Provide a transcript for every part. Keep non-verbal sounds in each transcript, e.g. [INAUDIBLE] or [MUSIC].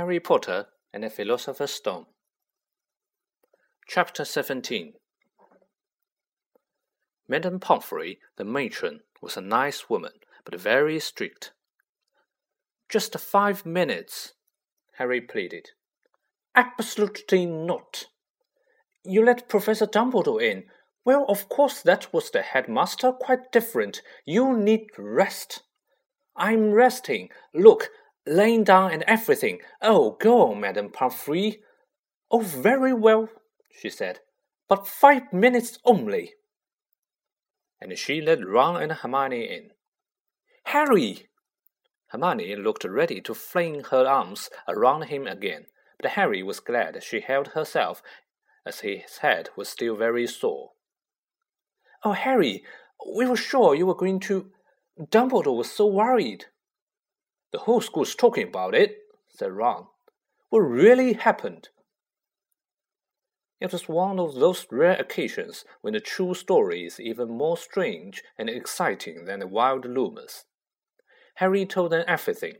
Harry Potter and the Philosopher's Stone. Chapter 17 Madame Pomfrey, the matron, was a nice woman, but very strict. Just five minutes, Harry pleaded. Absolutely not. You let Professor Dumbledore in. Well, of course, that was the headmaster, quite different. You need rest. I'm resting. Look, laying down and everything. Oh, go on, Madame Pomfrey. Oh, very well, she said, but five minutes only. And she let Ron and Hermione in. Harry! Hermione looked ready to fling her arms around him again, but Harry was glad she held herself, as his head was still very sore. Oh, Harry, we were sure you were going to. Dumbledore was so worried. The whole school's talking about it, said Ron. What really happened? It was one of those rare occasions when the true story is even more strange and exciting than the wild rumors. Harry told them everything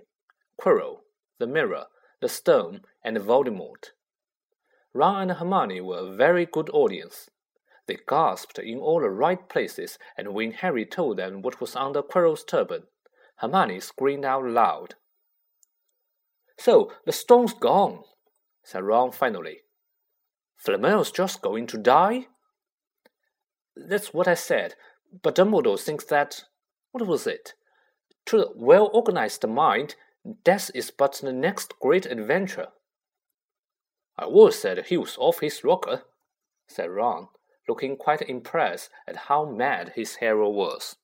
Quirrell, the mirror, the stone, and Voldemort. Ron and Hermione were a very good audience. They gasped in all the right places, and when Harry told them what was under Quirrell's turban, Hermione screamed out loud. So, the stone's gone, said Ron finally. Flamel's just going to die? That's what I said, but Dumbledore thinks that. What was it? To the well organized mind, death is but the next great adventure. I would said he was off his rocker, said Ron, looking quite impressed at how mad his hero was.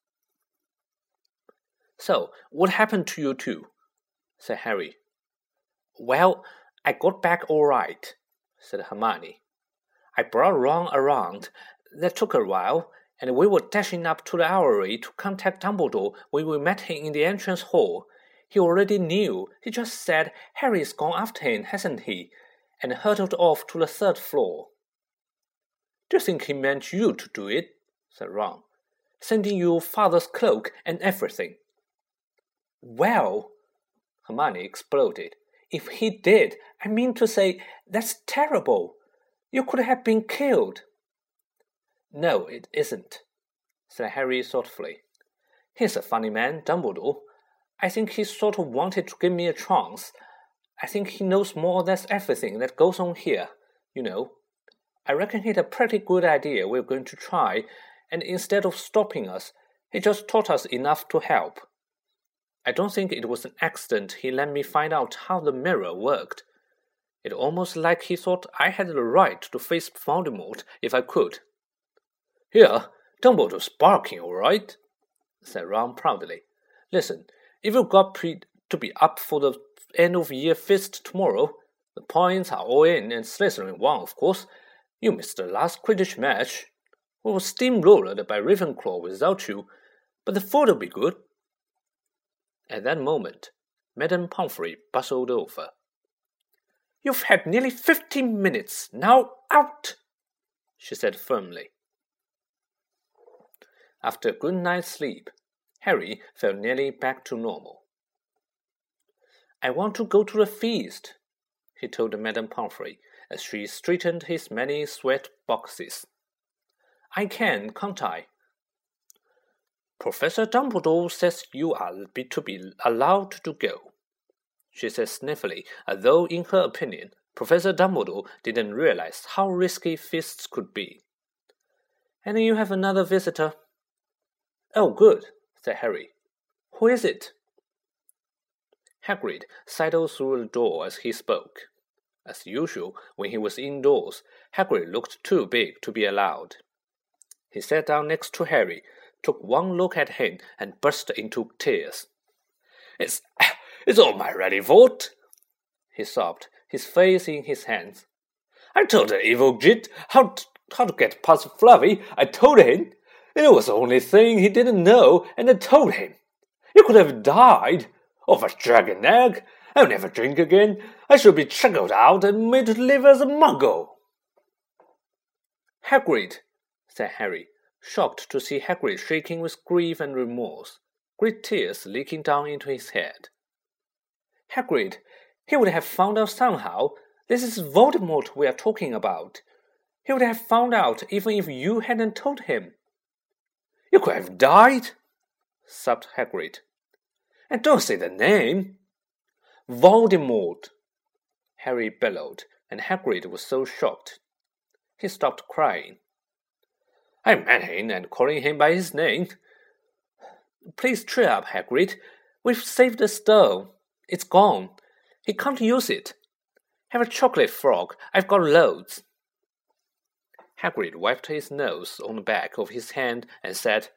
So, what happened to you two? said Harry. Well, I got back all right, said Hermione. I brought Ron around. That took a while, and we were dashing up to the Owlery to contact Dumbledore when we met him in the entrance hall. He already knew. He just said Harry's gone after him, hasn't he? And hurtled off to the third floor. Do you think he meant you to do it? said Ron. Sending you father's cloak and everything. Well, Hermione exploded. If he did, I mean to say, that's terrible. You could have been killed. No, it isn't, said Harry thoughtfully. He's a funny man, Dumbledore. I think he sort of wanted to give me a chance. I think he knows more or less everything that goes on here, you know. I reckon he had a pretty good idea we we're going to try, and instead of stopping us, he just taught us enough to help. I don't think it was an accident he let me find out how the mirror worked. It almost like he thought I had the right to face Voldemort if I could. Here, Dumbledore's barking, all right, said Ron proudly. Listen, if you've got pre- to be up for the end of year feast tomorrow, the points are all in and Slytherin won, of course. You missed the last Quidditch match. We were steamrolled by Ravenclaw without you, but the food'll be good. At that moment, Madame Pomfrey bustled over. You've had nearly fifteen minutes. Now out, she said firmly. After a good night's sleep, Harry felt nearly back to normal. I want to go to the feast, he told Madame Pomfrey as she straightened his many sweat boxes. I can, can't I? Professor Dumbledore says you are to be allowed to go, she said sniffily, as though, in her opinion, Professor Dumbledore didn't realize how risky fists could be. And you have another visitor. Oh, good, said Harry. Who is it? Hagrid sidled through the door as he spoke. As usual, when he was indoors, Hagrid looked too big to be allowed. He sat down next to Harry took one look at him and burst into tears. It's, [SIGHS] it's all my ready fault, he sobbed, his face in his hands. I told the evil git how to, how to get past Fluffy. I told him. It was the only thing he didn't know, and I told him. You could have died of a dragon egg. I'll never drink again. I shall be chuckled out and made to live as a muggle. Hagrid, said Harry, shocked to see Hagrid shaking with grief and remorse, great tears leaking down into his head. Hagrid, He would have found out somehow. This is Voldemort we are talking about. He would have found out even if you hadn't told him. You could have died, sobbed Hagrid. And don't say the name. Voldemort, Harry bellowed, and Hagrid was so shocked. He stopped crying. I met him and calling him by his name. Please cheer up, Hagrid. We've saved the stone. It's gone. He can't use it. Have a chocolate frog. I've got loads. Hagrid wiped his nose on the back of his hand and said,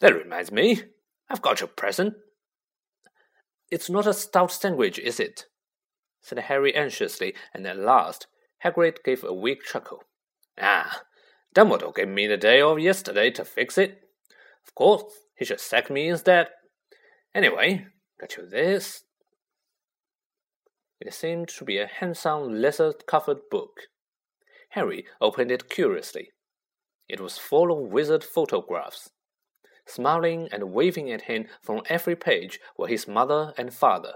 That reminds me. I've got your present. It's not a stout sandwich, is it? said Harry anxiously, and at last Hagrid gave a weak chuckle. Ah, Dumbledore gave me the day off yesterday to fix it. Of course, he should sack me instead. Anyway, got you this. It seemed to be a handsome leather covered book. Harry opened it curiously. It was full of wizard photographs. Smiling and waving at him from every page were his mother and father.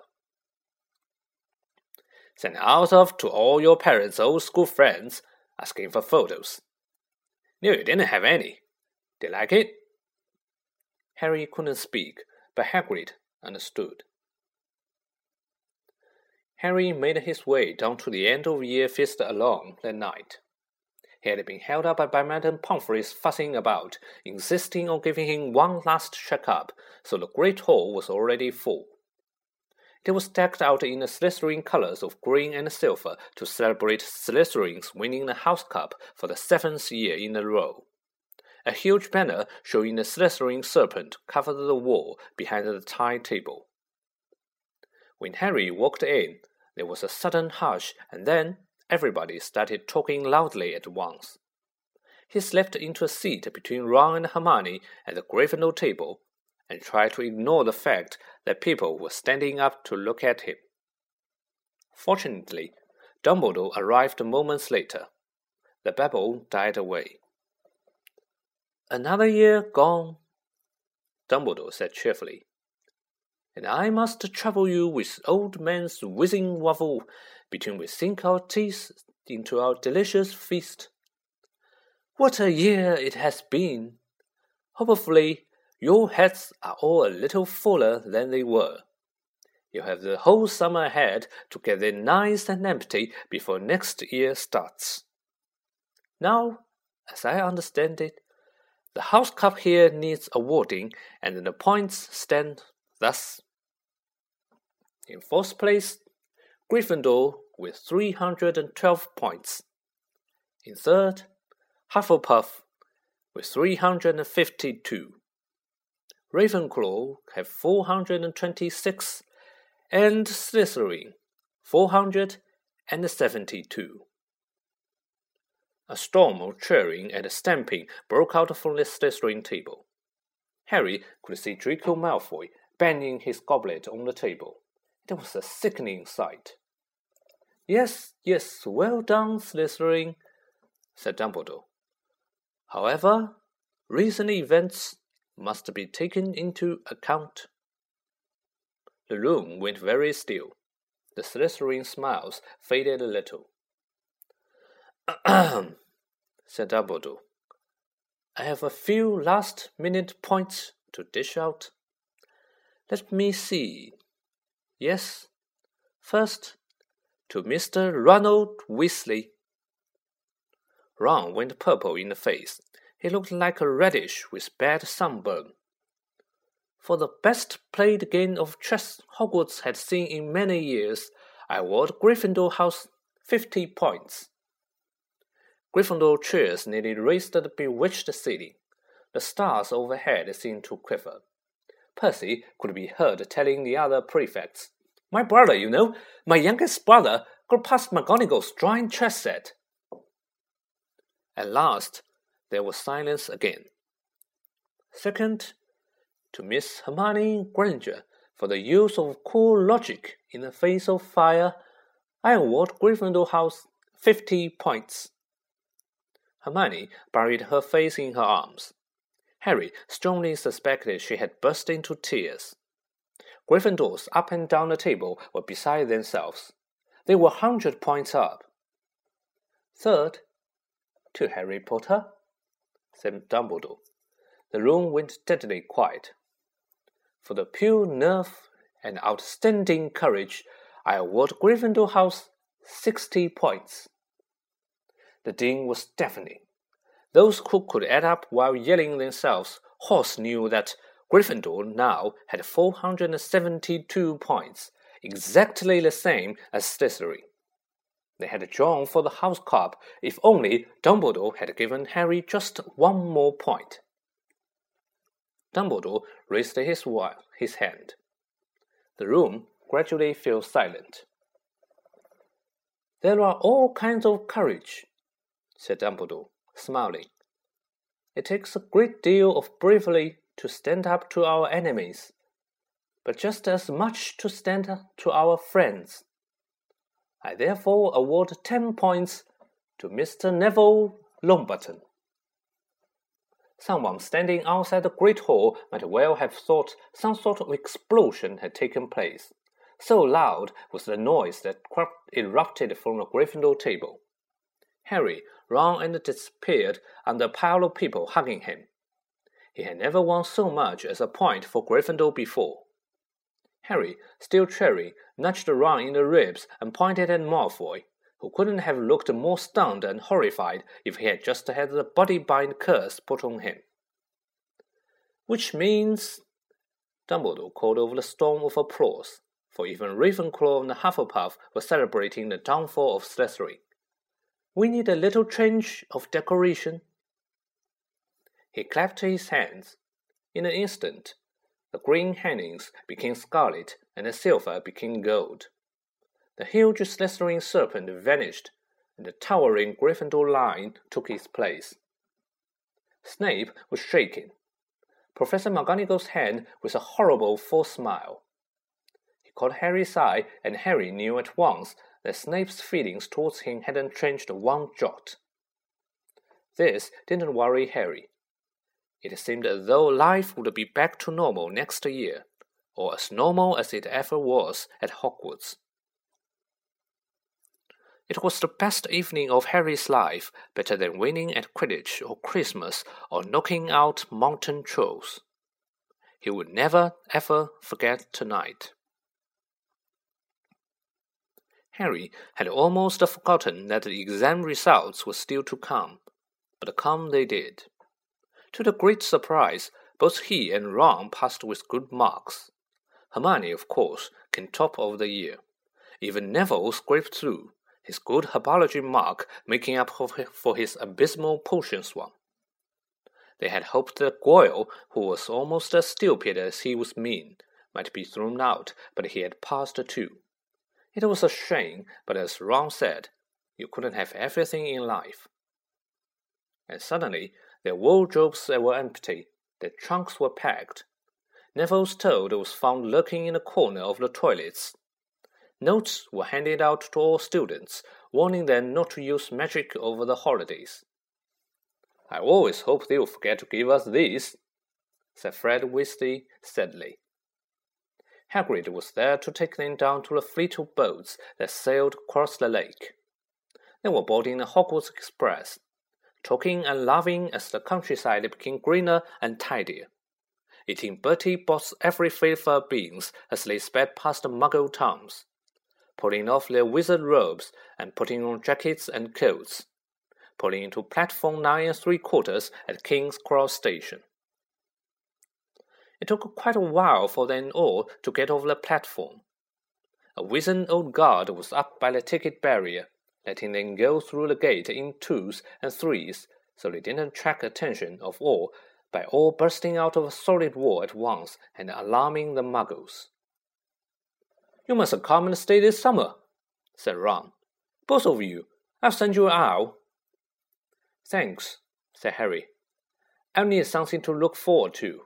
Send out of to all your parents' old school friends asking for photos. Knew you didn't have any. Do you like it? Harry couldn't speak, but Hagrid understood. Harry made his way down to the end of year feast alone that night. He had been held up by Madame Pomfrey's fussing about, insisting on giving him one last check-up, so the great hall was already full. It were decked out in the Slytherin colors of green and silver to celebrate Slytherin's winning the House Cup for the seventh year in a row. A huge banner showing the Slytherin serpent covered the wall behind the tide table. When Harry walked in, there was a sudden hush, and then everybody started talking loudly at once. He slipped into a seat between Ron and Hermione at the Gryffindor table and tried to ignore the fact that people were standing up to look at him. Fortunately, Dumbledore arrived moments later. The babble died away. Another year gone, Dumbledore said cheerfully. And I must trouble you with old man's whizzing waffle between we sink our teeth into our delicious feast. What a year it has been! Hopefully, your heads are all a little fuller than they were. You have the whole summer ahead to get them nice and empty before next year starts. Now, as I understand it, the house cup here needs awarding, and the points stand thus. In fourth place, Gryffindor with 312 points. In third, Hufflepuff with 352. Ravenclaw have 426, and Slytherin 472. A storm of cheering and stamping broke out from the Slytherin table. Harry could see Draco Malfoy banging his goblet on the table. It was a sickening sight. Yes, yes, well done, Slytherin, said Dumbledore. However, recent events must be taken into account. The room went very still. The Slytherin smiles faded a little. Ahem, [CLEARS THROAT] said Dumbledore. I have a few last minute points to dish out. Let me see. Yes, first, to Mr. Ronald Weasley. Ron went purple in the face he looked like a radish with bad sunburn. For the best played game of chess Hogwarts had seen in many years, I award Gryffindor House 50 points. Gryffindor cheers nearly raised the bewitched ceiling. The stars overhead seemed to quiver. Percy could be heard telling the other prefects, My brother, you know, my youngest brother got past McGonagall's drawing chess set. At last, there was silence again. Second, to Miss Hermione Granger for the use of cool logic in the face of fire, I award Gryffindor House 50 points. Hermione buried her face in her arms. Harry strongly suspected she had burst into tears. Gryffindors up and down the table were beside themselves. they were hundred points up. Third, to Harry Potter, said Dumbledore. The room went deadly quiet. For the pure nerve and outstanding courage, I award Gryffindor House sixty points. The din was deafening. Those who could add up while yelling themselves hoarse knew that Gryffindor now had 472 points, exactly the same as Slytherin. They had drawn for the House Cup if only Dumbledore had given Harry just one more point. Dumbledore raised his, his hand. The room gradually fell silent. There are all kinds of courage, said Dumbledore, smiling. It takes a great deal of bravery to stand up to our enemies, but just as much to stand to our friends. I therefore award ten points to Mr. Neville Longbottom. Someone standing outside the great hall might well have thought some sort of explosion had taken place. So loud was the noise that erupted from the Gryffindor table. Harry ran and disappeared under a pile of people hugging him. He had never won so much as a point for Gryffindor before. Harry, still chary, nudged Ron in the ribs and pointed at Malfoy, who couldn't have looked more stunned and horrified if he had just had the body bind curse put on him. Which means. Dumbledore called over the storm of applause, for even Ravenclaw and Hufflepuff were celebrating the downfall of Slytherin. We need a little change of decoration. He clapped his hands. In an instant, the green hangings became scarlet and the silver became gold. The huge Slytherin serpent vanished, and the towering Gryffindor lion took its place. Snape was shaking. Professor McGonagall's hand was a horrible false smile. He caught Harry's eye, and Harry knew at once that Snape's feelings towards him hadn't changed one jot. This didn't worry Harry. It seemed as though life would be back to normal next year, or as normal as it ever was at Hogwarts. It was the best evening of Harry's life, better than winning at Quidditch or Christmas or knocking out mountain trolls. He would never ever forget tonight. Harry had almost forgotten that the exam results were still to come, but come they did. To the great surprise, both he and Ron passed with good marks. Hermione, of course, came top of the year. Even Neville scraped through, his good herbology mark making up for his abysmal potions one. They had hoped that Goyle, who was almost as stupid as he was mean, might be thrown out, but he had passed too. It was a shame, but as Ron said, you couldn't have everything in life. And suddenly, their wardrobes were empty, their trunks were packed. Neville's toad was found lurking in a corner of the toilets, Notes were handed out to all students, warning them not to use magic over the holidays. I always hope they'll forget to give us these, said Fred Weasley sadly. Hagrid was there to take them down to the fleet of boats that sailed across the lake. They were boarding the Hogwarts Express, talking and laughing as the countryside became greener and tidier, eating Bertie Bott's every flavor beans as they sped past the Muggle towns pulling off their wizard robes and putting on jackets and coats, pulling into platform nine and three quarters at King's Cross Station. It took quite a while for them all to get off the platform. A wizened old guard was up by the ticket barrier, letting them go through the gate in twos and threes so they didn't attract attention of all by all bursting out of a solid wall at once and alarming the muggles. You must come and stay this summer, said Ron. Both of you. I'll send you an owl. Thanks, said Harry. I need something to look forward to.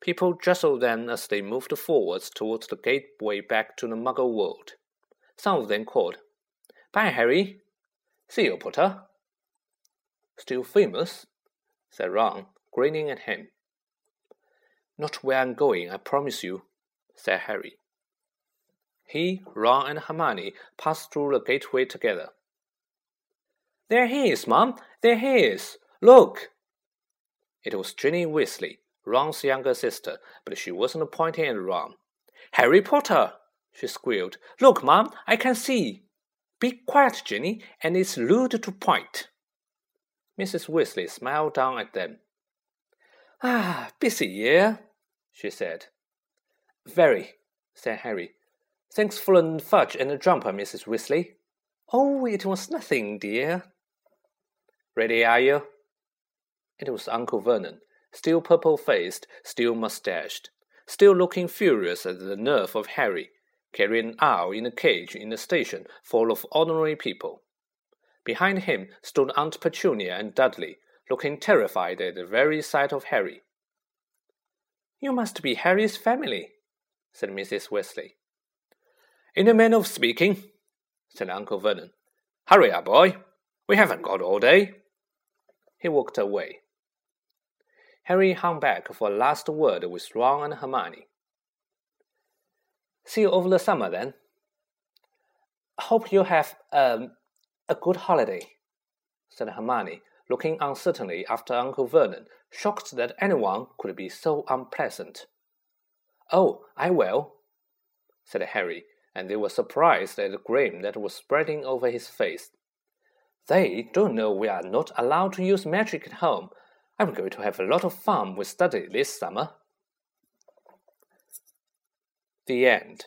People jostled them as they moved forwards towards the gateway back to the Muggle world. Some of them called, Bye, Harry. See you, Potter. Still famous? said Ron, grinning at him. Not where I'm going, I promise you, said Harry. He, Ron, and Hermione passed through the gateway together. There he is, Mum! There he is! Look! It was Ginny Weasley, Ron's younger sister, but she wasn't pointing at Ron. Harry Potter! She squealed. Look, Mom, I can see. Be quiet, Ginny, and it's rude to point. Mrs. Weasley smiled down at them. Ah, busy year, she said. Very, said Harry. Thanks for the fudge and the jumper, Mrs. Weasley. Oh, it was nothing, dear. Ready, are you? It was Uncle Vernon, still purple faced, still mustached, still looking furious at the nerve of Harry, carrying owl in a cage in a station full of ordinary people. Behind him stood Aunt Petunia and Dudley, looking terrified at the very sight of Harry. You must be Harry's family, said Mrs. Weasley. In a manner of speaking, said Uncle Vernon. Hurry up, boy. We haven't got all day. He walked away. Harry hung back for a last word with Ron and Hermione. See you over the summer, then. Hope you have um, a good holiday, said Hermione, looking uncertainly after Uncle Vernon, shocked that anyone could be so unpleasant. Oh, I will, said Harry, and they were surprised at the grin that was spreading over his face. They don't know we are not allowed to use magic at home. I'm going to have a lot of fun with Dudley this summer. The end.